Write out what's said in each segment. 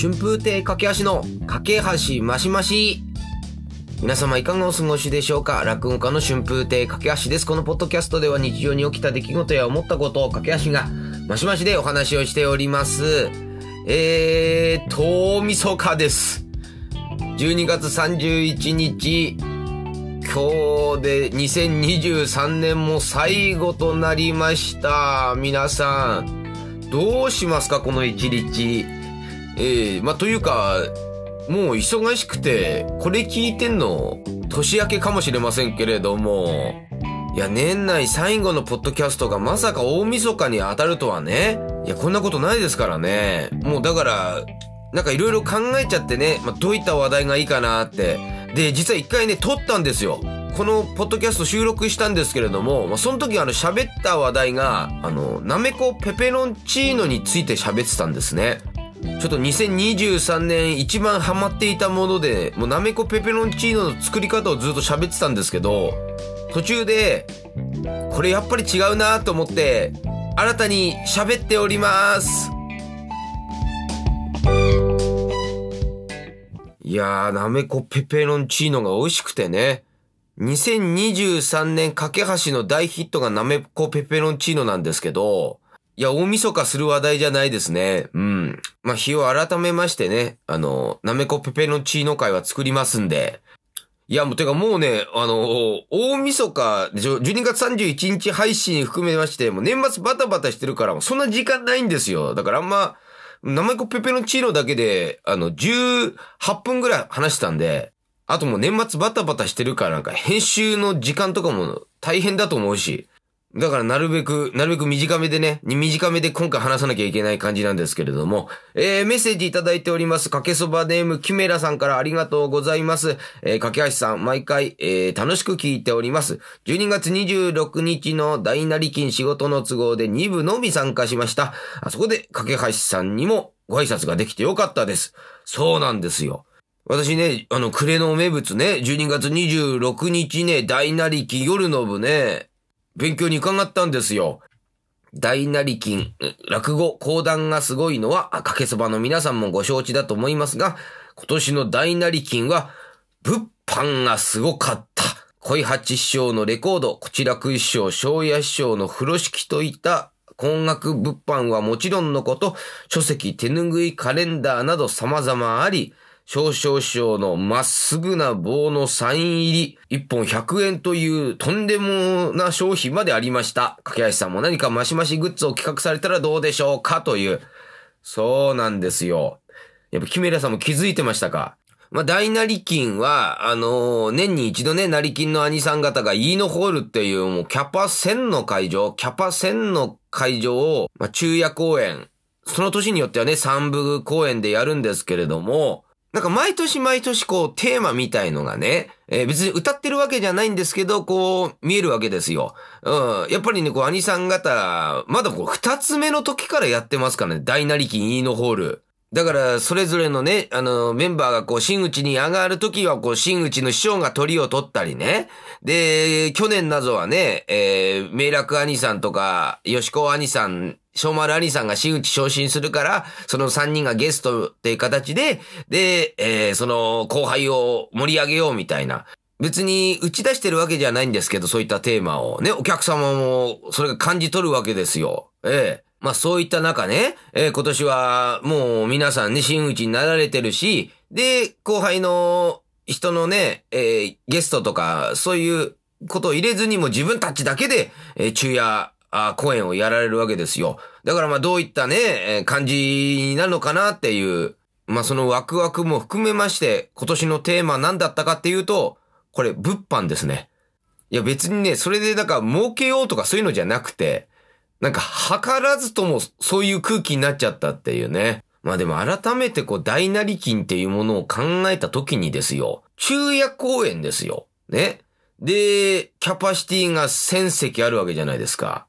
春風亭架け橋の架け橋マシマシ。皆様いかがお過ごしでしょうか？落語家の春風亭架け橋です。このポッドキャストでは日常に起きた出来事や思ったことを架け橋がマシマシでお話をしております。えー、大晦日です。12月31日、今日で2023年も最後となりました。皆さん、どうしますか？この一日。ええまあ、というか、もう忙しくて、これ聞いてんの、年明けかもしれませんけれども、いや、年内最後のポッドキャストがまさか大晦日に当たるとはね。いや、こんなことないですからね。もうだから、なんかいろいろ考えちゃってね、まあ、どういった話題がいいかなって。で、実は一回ね、撮ったんですよ。このポッドキャスト収録したんですけれども、まあ、その時あの喋った話題が、あの、なめこペペロンチーノについて喋ってたんですね。ちょっと2023年一番ハマっていたもので、もうなめこペペロンチーノの作り方をずっと喋ってたんですけど、途中で、これやっぱり違うなと思って、新たに喋っております。いやー、なめこペペロンチーノが美味しくてね。2023年架け橋の大ヒットがなめこペペロンチーノなんですけど、いや、大晦日する話題じゃないですね。うん。まあ、日を改めましてね、あの、なめこペペロンチーノ会は作りますんで。いや、もうてかもうね、あの、大晦日、12月31日配信含めまして、もう年末バタバタしてるから、もうそんな時間ないんですよ。だからあんま、なめこペペロンチーノだけで、あの、18分ぐらい話したんで、あともう年末バタバタしてるからなんか編集の時間とかも大変だと思うし。だからなるべく、なるべく短めでね、短めで今回話さなきゃいけない感じなんですけれども、えー、メッセージいただいております。かけそばネームキメラさんからありがとうございます。えー、かけはしさん、毎回、えー、楽しく聞いております。12月26日の大なり金仕事の都合で2部のみ参加しました。あそこで、かけはしさんにもご挨拶ができてよかったです。そうなんですよ。私ね、あの、暮れの名物ね、12月26日ね、大なり金夜の部ね、勉強に伺ったんですよ。大なり金、落語、講談がすごいのは、かけそばの皆さんもご承知だと思いますが、今年の大なり金は、物販がすごかった。恋八師匠のレコード、こちらく師匠、庄屋師匠の風呂敷といった高額物販はもちろんのこと、書籍、手拭い、カレンダーなど様々あり、少々師匠のまっすぐな棒のサイン入り、一本100円というとんでもな商品までありました。掛橋さんも何かマシマシグッズを企画されたらどうでしょうかという。そうなんですよ。やっぱキメラさんも気づいてましたか？まあ、大成金は、あのー年に一度ね、成金の兄さん方がイーノホールっていうもうキャパ1000の会場、キャパ1000の会場を、まあ、昼夜公演、その年によってはね、三部公演でやるんですけれども、なんか毎年毎年こうテーマみたいのがね、えー別に歌ってるわけじゃないんですけど、こう見えるわけですよ。うん。やっぱりね、こう兄さん方、まだこう二つ目の時からやってますからね、大成金イーノホール。だから、それぞれのね、あの、メンバーがこう、真打ちに上がるときは、こう、真打ちの師匠が鳥を取ったりね。で、去年などはね、えー、明楽兄さんとか、吉子兄さん、小丸兄さんが真打ち昇進するから、その三人がゲストっていう形で、で、えー、その後輩を盛り上げようみたいな。別に打ち出してるわけじゃないんですけど、そういったテーマをね、お客様もそれが感じ取るわけですよ。ええまあそういった中ね、えー今年はもう皆さんね、真打ちになられてるし、で、後輩の人のね、えーゲストとか、そういうことを入れずにも自分たちだけで、えー昼夜、あ公演をやられるわけですよ。だからまあどういったね、え感じになるのかなっていう、まあそのワクワクも含めまして、今年のテーマ何だったかっていうと、これ物販ですね。いや別にね、それでなんか儲けようとかそういうのじゃなくて、なんか図らずともそういう空気になっちゃったっていうね。まあでも改めてこう大なり金っていうものを考えた時にですよ。昼夜公演ですよ。ね。で、キャパシティが1000席あるわけじゃないですか。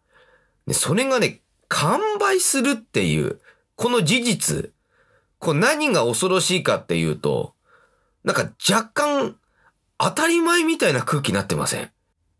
でそれがね、完売するっていう、この事実。こう何が恐ろしいかっていうと、なんか若干当たり前みたいな空気になってません？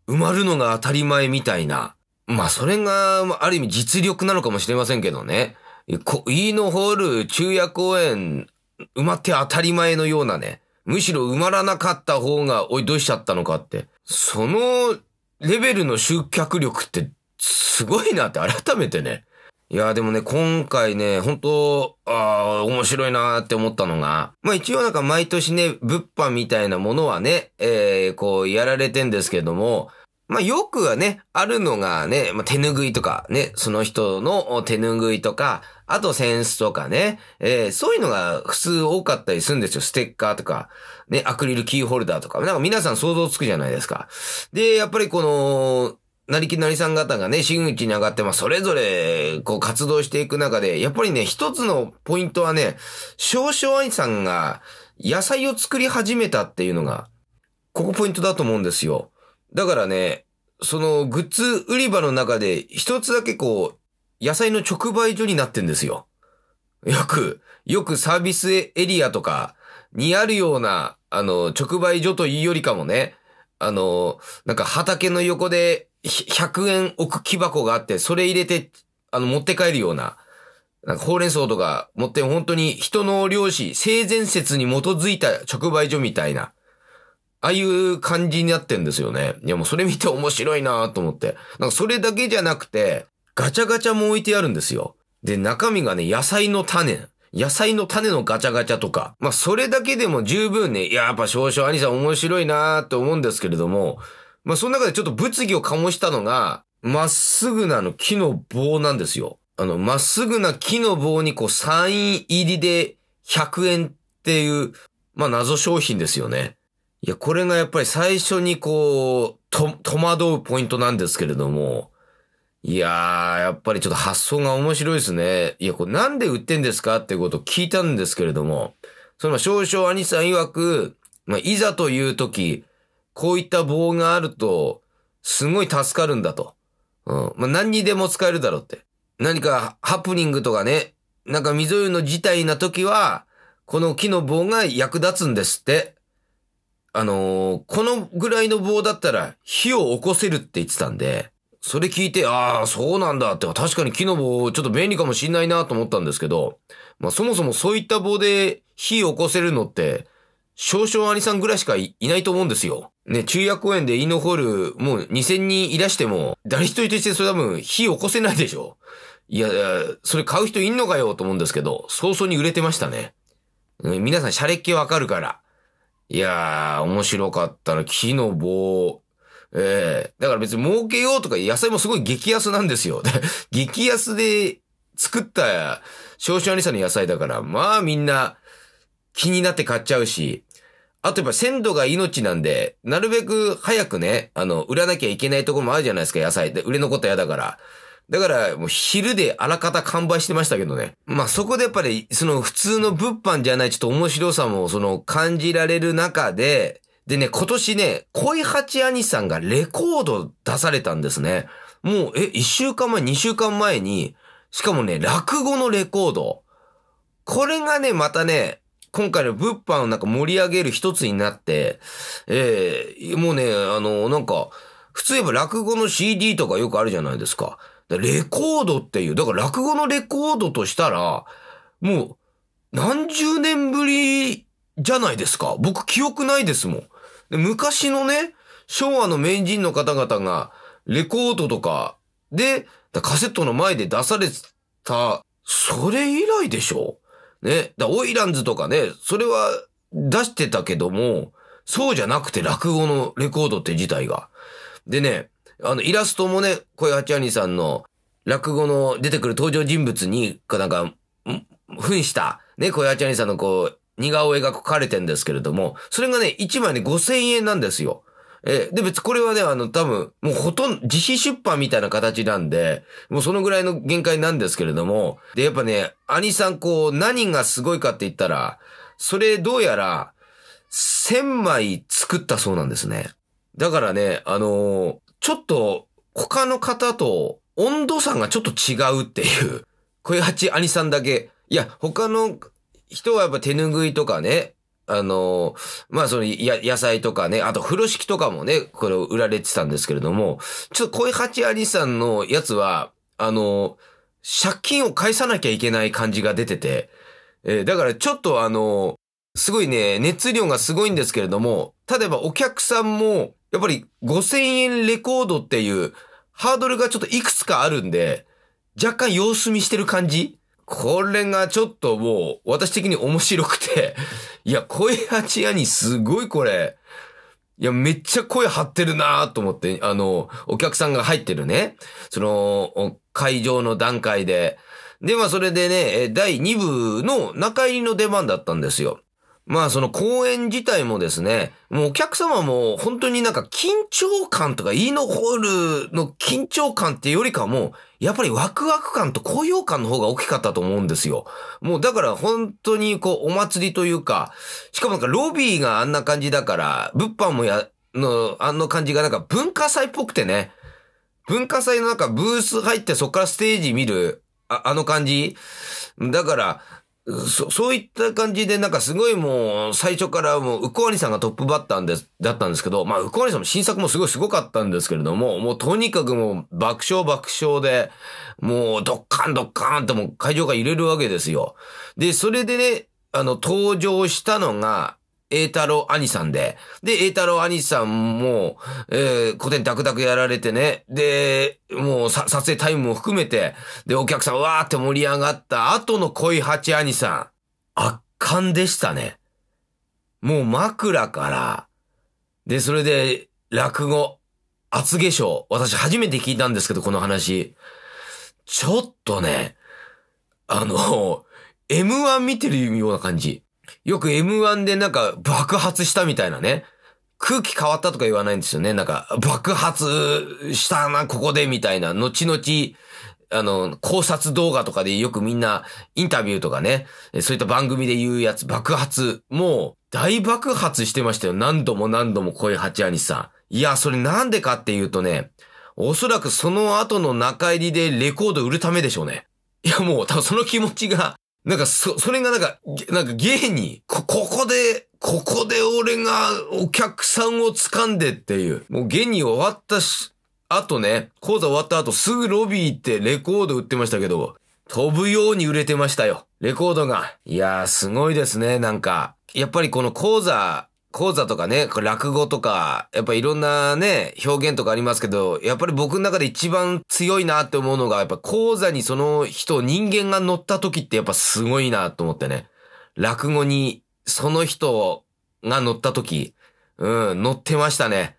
埋まるのが当たり前みたいな。まあ、それが、ある意味実力なのかもしれませんけどね。こイーノホール昼夜公演埋まって当たり前のようなね、むしろ埋まらなかった方が、おい、どうしちゃったのかって。そのレベルの集客力ってすごいなって改めてね。いや、でもね、今回ね、本当ああ、面白いなって思ったのが、まあ一応なんか毎年ね、物販みたいなものはね、えー、こうやられてんですけども、まあよくはね、あるのがね、まあ、手拭いとかね、その人の手拭いとか、あとセンスとかね、えー、そういうのが普通多かったりするんですよ。ステッカーとか、ね、アクリルキーホルダーとか。なんか皆さん想像つくじゃないですか。で、やっぱりこの、なりきなりさん方がね、真打ちに上がって、まあ、それぞれ、こう、活動していく中で、やっぱりね、一つのポイントはね、少々愛さんが野菜を作り始めたっていうのが、ここポイントだと思うんですよ。だからね、そのグッズ売り場の中で一つだけこう、野菜の直売所になってんですよ。よく、よくサービスエリアとかにあるような、あの、直売所というよりかもね、あの、なんか畑の横で100円置く木箱があって、それ入れて、あの、持って帰るような、なんかほうれん草とか持って本当に人の漁師、性善説に基づいた直売所みたいな、ああいう感じになってんですよね。いやもうそれ見て面白いなと思って。なんかそれだけじゃなくて、ガチャガチャも置いてあるんですよ。で、中身がね、野菜の種。野菜の種のガチャガチャとか。まあ、それだけでも十分ね、や、やっぱ少々兄さん面白いなーって思うんですけれども、まあ、その中でちょっと物議を醸したのが、まっすぐなの木の棒なんですよ。あの、まっすぐな木の棒にこう、サイン入りで100円っていう、まあ、謎商品ですよね。いや、これがやっぱり最初にこう、と、戸惑うポイントなんですけれども、いやー、やっぱりちょっと発想が面白いですね。いや、これなんで売ってんですかってことを聞いたんですけれども、その少々兄さん曰く、まあ、いざという時、こういった棒があると、すごい助かるんだと。うん。まあ、何にでも使えるだろうって。何かハプニングとかね、なんか溝湯の事態な時は、この木の棒が役立つんですって。あのー、このぐらいの棒だったら火を起こせるって言ってたんで、それ聞いて、ああ、そうなんだって、確かに木の棒ちょっと便利かもしんないなと思ったんですけど、まあそもそもそういった棒で火を起こせるのって、少々兄さんぐらいしかいないと思うんですよ。ね、中夜公園でイノホール、もう2000人いらしても、誰一人としてそれ多分火起こせないでしょ。いや、それ買う人いんのかよと思うんですけど、早々に売れてましたね。皆さん、シャレっ気わかるから。いやー、面白かったな。木の棒。ええー、だから別に儲けようとか野菜もすごい激安なんですよ。激安で作った少々兄さんの野菜だから、まあみんな気になって買っちゃうし、あとやっぱ鮮度が命なんで、なるべく早くね、あの、売らなきゃいけないところもあるじゃないですか、野菜で。売れ残ったら嫌だから。だから、もう昼であらかた完売してましたけどね。まあそこでやっぱり、その普通の物販じゃないちょっと面白さもその感じられる中で、でね、今年ね、恋八兄さんがレコード出されたんですね。もう、え、一週間前、二週間前に、しかもね、落語のレコード。これがね、またね、今回の物販をなんか盛り上げる一つになって、ええー、もうね、あの、なんか、普通言えば落語の CD とかよくあるじゃないですか。レコードっていう、だから落語のレコードとしたら、もう、何十年ぶりじゃないですか。僕記憶ないですもん。で昔のね、昭和の名人の方々が、レコードとかで、カセットの前で出された、それ以来でしょ？ね。だオイランズとかね、それは出してたけども、そうじゃなくて落語のレコードって自体が。でね、あの、イラストもね、小八兄さんの落語の出てくる登場人物に、なんか、扮した、ね、小八兄さんのこう、似顔絵が描かれてるんですけれども、それがね、1枚ね、5000円なんですよ。えで、別これはね、あの、多分、もうほとんど、自費出版みたいな形なんで、もうそのぐらいの限界なんですけれども、で、やっぱね、兄さんこう、何がすごいかって言ったら、それどうやら、1000枚作ったそうなんですね。だからね、あのー、ちょっと、他の方と温度差がちょっと違うっていう。小八兄さんだけ。いや、他の人はやっぱ手拭いとかね、あの、まあそのや野菜とかね、あと風呂敷とかもね、これ売られてたんですけれども、ちょっと小八兄さんのやつは、あの、借金を返さなきゃいけない感じが出てて、えーだからちょっとあの、すごいね、熱量がすごいんですけれども、例えばお客さんも、やっぱり5000円レコードっていうハードルがちょっといくつかあるんで、若干様子見してる感じこれがちょっともう私的に面白くて、いや、声八屋にすごいこれ、いや、めっちゃ声張ってるなと思って、あの、お客さんが入ってるね、その、会場の段階で。で、まあそれでね、第2部の中入りの出番だったんですよ。まあその公演自体もですね、もうお客様も本当になんか緊張感とか、イーノホールの緊張感っていうよりかも、やっぱりワクワク感と高揚感の方が大きかったと思うんですよ。もうだから本当にこうお祭りというか、しかもなんかロビーがあんな感じだから、物販もや、の、あの感じがなんか文化祭っぽくてね、文化祭の中ブース入ってそっからステージ見る、ああの感じだから、そ、そういった感じで、なんかすごいもう、最初からもう、ウコアニさんがトップバッターで、だったんですけど、まあ、ウコアニさんも新作もすごいすごかったんですけれども、もうとにかくもう、爆笑爆笑で、もう、ドッカンドッカンってもう会場が揺れるわけですよ。で、それでね、あの、登場したのが、栄太郎兄さんで、で、栄太郎兄さんも、えー、古典ダクダクやられてね、で、もうさ撮影タイムも含めて、で、お客さんわーって盛り上がった。後の恋八兄さん、圧巻でしたね。もう枕から、で、それで、落語、厚化粧、私初めて聞いたんですけど、この話。ちょっとね、あの、M1 見てるような感じ。よく M1 でなんか爆発したみたいなね。空気変わったとか言わないんですよね。なんか爆発したな、ここでみたいな。後々、あの、考察動画とかでよくみんなインタビューとかね、そういった番組で言うやつ、爆発。もう大爆発してましたよ。何度も何度も声八兄さん。いや、それなんでかっていうとね、おそらくその後の中入りでレコード売るためでしょうね。いや、もう多分その気持ちが、なんか、そ、それがなんか、なんか芸に、こ、ここで、ここで俺がお客さんを掴んでっていう。もう芸に終わったし、あとね、講座終わった後すぐロビー行ってレコード売ってましたけど、飛ぶように売れてましたよ。レコードが。いやー、すごいですね、なんか。やっぱりこの講座、講座とかね、落語とか、やっぱいろんなね、表現とかありますけど、やっぱり僕の中で一番強いなって思うのが、やっぱ講座にその人、人間が乗った時ってやっぱすごいなと思ってね。落語にその人が乗った時、うん、乗ってましたね。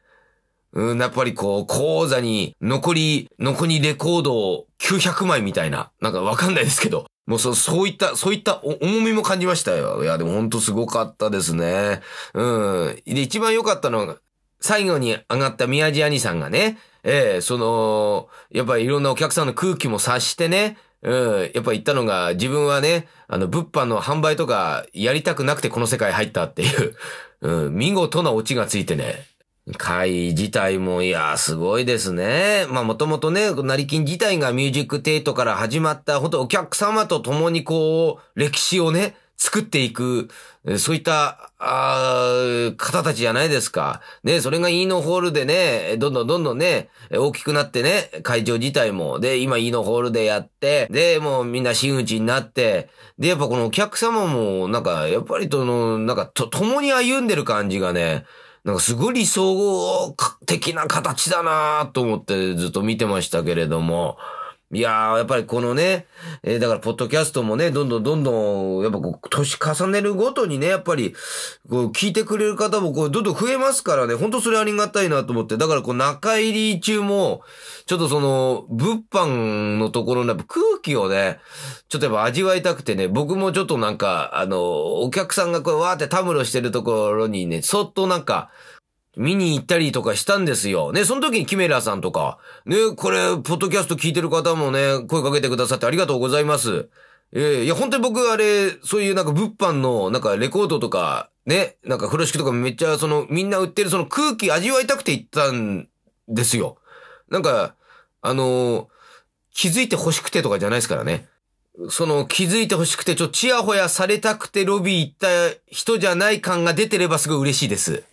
うん、やっぱりこう、講座に残り、残りレコードを900枚みたいな、なんかわかんないですけど、もうそう、そういった、そういった重みも感じましたよ。いや、でもほんとすごかったですね。うん。で、一番良かったのが、最後に上がった宮地兄さんがね、ええその、やっぱりいろんなお客さんの空気も察してね、うん、やっぱ言ったのが、自分はね、あの、物販の販売とかやりたくなくてこの世界入ったっていう、うん、見事なオチがついてね、会自体も、いや、すごいですね。まあ、もともとね、成金自体がミュージックテイトから始まった、本当お客様と共にこう、歴史をね、作っていく、そういった、あ方たちじゃないですか。ね、それがイーノホールでね、どんどんどんどんね、大きくなってね、会場自体も。で、今イーノホールでやって、で、もうみんな真打ちになって、で、やっぱこのお客様も、なんか、やっぱりとの、なんか、と、共に歩んでる感じがね、なんかすごい理想的な形だなと思ってずっと見てましたけれども。いやー、やっぱりこのね、えーだから、ポッドキャストもね、どんどんどんどん、やっぱこう、年重ねるごとにね、やっぱり、こう、聞いてくれる方もこう、どんどん増えますからね、本当それありがたいなと思って、だからこう、中入り中も、ちょっとその、物販のところのやっぱ空気をね、ちょっとやっぱ味わいたくてね、僕もちょっとなんか、あの、お客さんがこう、わーってたむろしてるところにね、そっとなんか、見に行ったりとかしたんですよ。ね、その時にキメラさんとか、ね、これ、ポッドキャスト聞いてる方もね、声かけてくださってありがとうございます。ええいや、本当に僕、あれ、そういうなんか物販の、なんかレコードとか、ね、なんか風呂敷とかめっちゃ、その、みんな売ってるその空気味わいたくて行ったんですよ。なんか、あの気づいて欲しくてとかじゃないですからね。その気づいて欲しくて、ちょっとチヤホヤされたくてロビー行った人じゃない感が出てればすごい嬉しいです。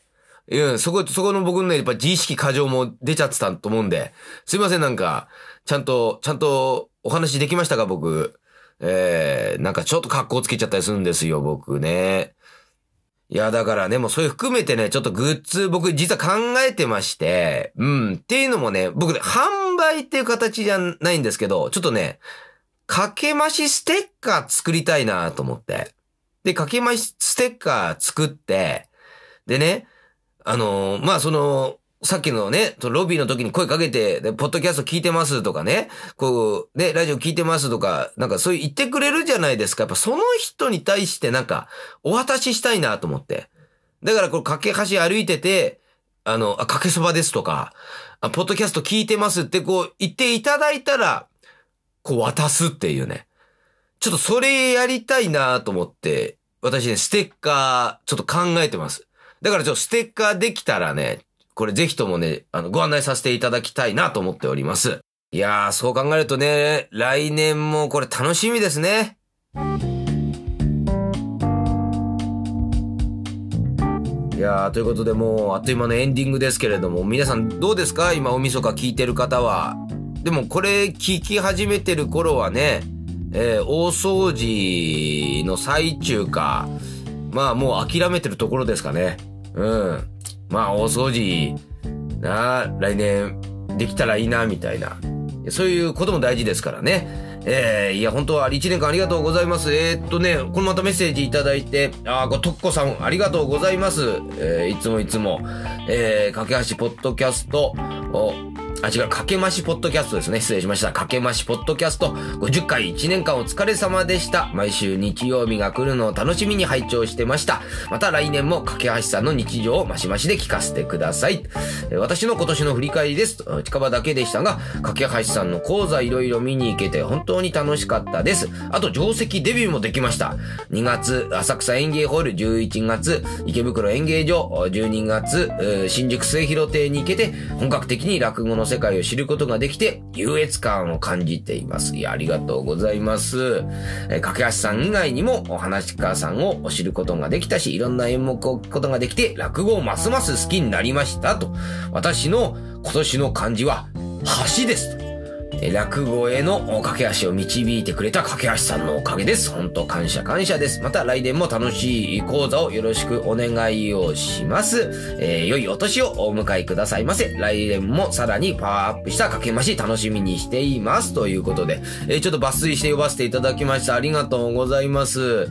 いや、そこ、そこの僕のね、やっぱ自意識過剰も出ちゃってたと思うんで、すいません、なんか、ちゃんと、ちゃんとお話できましたか、僕？えー、なんかちょっと格好つけちゃったりするんですよ、僕ね。いや、だからね、もうそれ含めてね、ちょっとグッズ僕実は考えてまして、うん。っていうのもね、僕ね、販売っていう形じゃないんですけど、ちょっとね、かけましステッカー作りたいなと思って。で、かけましステッカー作って、でね、あのー、まあ、その、さっきのね、ロビーの時に声かけて、で、ポッドキャスト聞いてますとかね、こう、ね、ラジオ聞いてますとか、なんかそういう言ってくれるじゃないですか。やっぱその人に対してなんか、お渡ししたいなと思って。だからこれ、架け橋歩いてて、あの、あ、かけそばですとか、あ、ポッドキャスト聞いてますってこう言っていただいたら、こう渡すっていうね。ちょっとそれやりたいなと思って、私ね、ステッカー、ちょっと考えてます。だからちょっとステッカーできたらね、これぜひともね、あの、ご案内させていただきたいなと思っております。いやー、そう考えるとね、来年もこれ楽しみですね。いやー、ということでもう、あっという間のエンディングですけれども、皆さんどうですか？今、おみそか聞いてる方は。でも、これ聞き始めてる頃はね、えー、大掃除の最中か、まあもう諦めてるところですかね。うん。まあ、大掃除、なあ来年できたらいいな、みたいな。そういうことも大事ですからね。えー、いや、本当は1年間ありがとうございます。えー、っとね、このまたメッセージいただいて、あ、ごとっこさん、ありがとうございます。えー、いつもいつも、えー、架け橋ポッドキャスト、あ、違う、かけましポッドキャストですね。失礼しました。かけましポッドキャスト50回1年間お疲れ様でした。毎週日曜日が来るのを楽しみに拝聴してました。また来年もかけはしさんの日常をマシマシで聞かせてください。私の今年の振り返りです。近場だけでしたが、かけはしさんの講座いろいろ見に行けて本当に楽しかったです。あと、定石デビューもできました。2月、浅草園芸ホール、11月、池袋演芸場、12月、新宿末広亭に行けて、本格的に落語の世界を知ることができて、優越感を感じています。いや、ありがとうございます。えー、架橋さん以外にも、お話家さんを知ることができたし、いろんな演目を聞くことができて、落語をますます好きになりましたと。私の今年の漢字は、橋です。落語への駆け足を導いてくれた架け橋さんのおかげです。本当感謝感謝です。また来年も楽しい講座をよろしくお願いをします。えー、良いお年をお迎えくださいませ。来年もさらにパワーアップしたかけまし楽しみにしています。ということで、えー、ちょっと抜粋して呼ばせていただきました。ありがとうございます。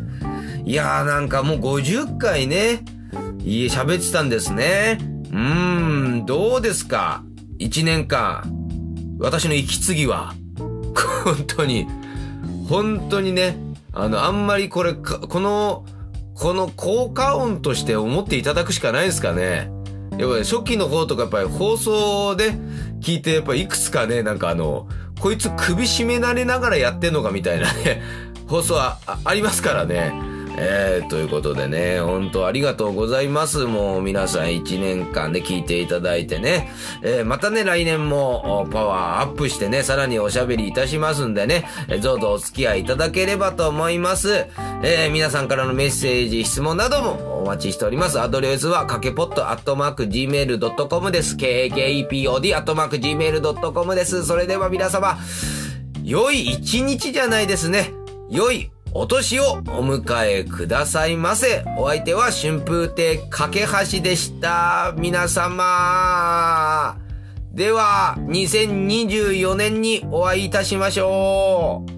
いやーなんかもう50回ね、いい喋ってたんですね。うーん、どうですか ?1 年間。私の息継ぎは、本当に、本当にね、あの、あんまりこれ、この、この効果音として思っていただくしかないですかね。やっぱり初期の方とかやっぱり放送で聞いてやっぱいくつかね、なんかあの、こいつ首絞められながらやってんのかみたいなね、放送はありますからね。えー、ということでね、本当ありがとうございます。もう皆さん1年間で聞いていただいてね、えー、またね、来年もパワーアップしてね、さらにおしゃべりいたしますんでね、えー、どうぞお付き合いいただければと思います。えー、皆さんからのメッセージ、質問などもお待ちしております。アドレスは、かけぽっとアットマーク gmail.com です。k-a-k-e-p-o-d アットマーク gmail.com です。それでは皆様、良い一日じゃないですね。良いお年をお迎えくださいませ。お相手は春風亭架橋でした。皆様。では、2024年にお会いいたしましょう。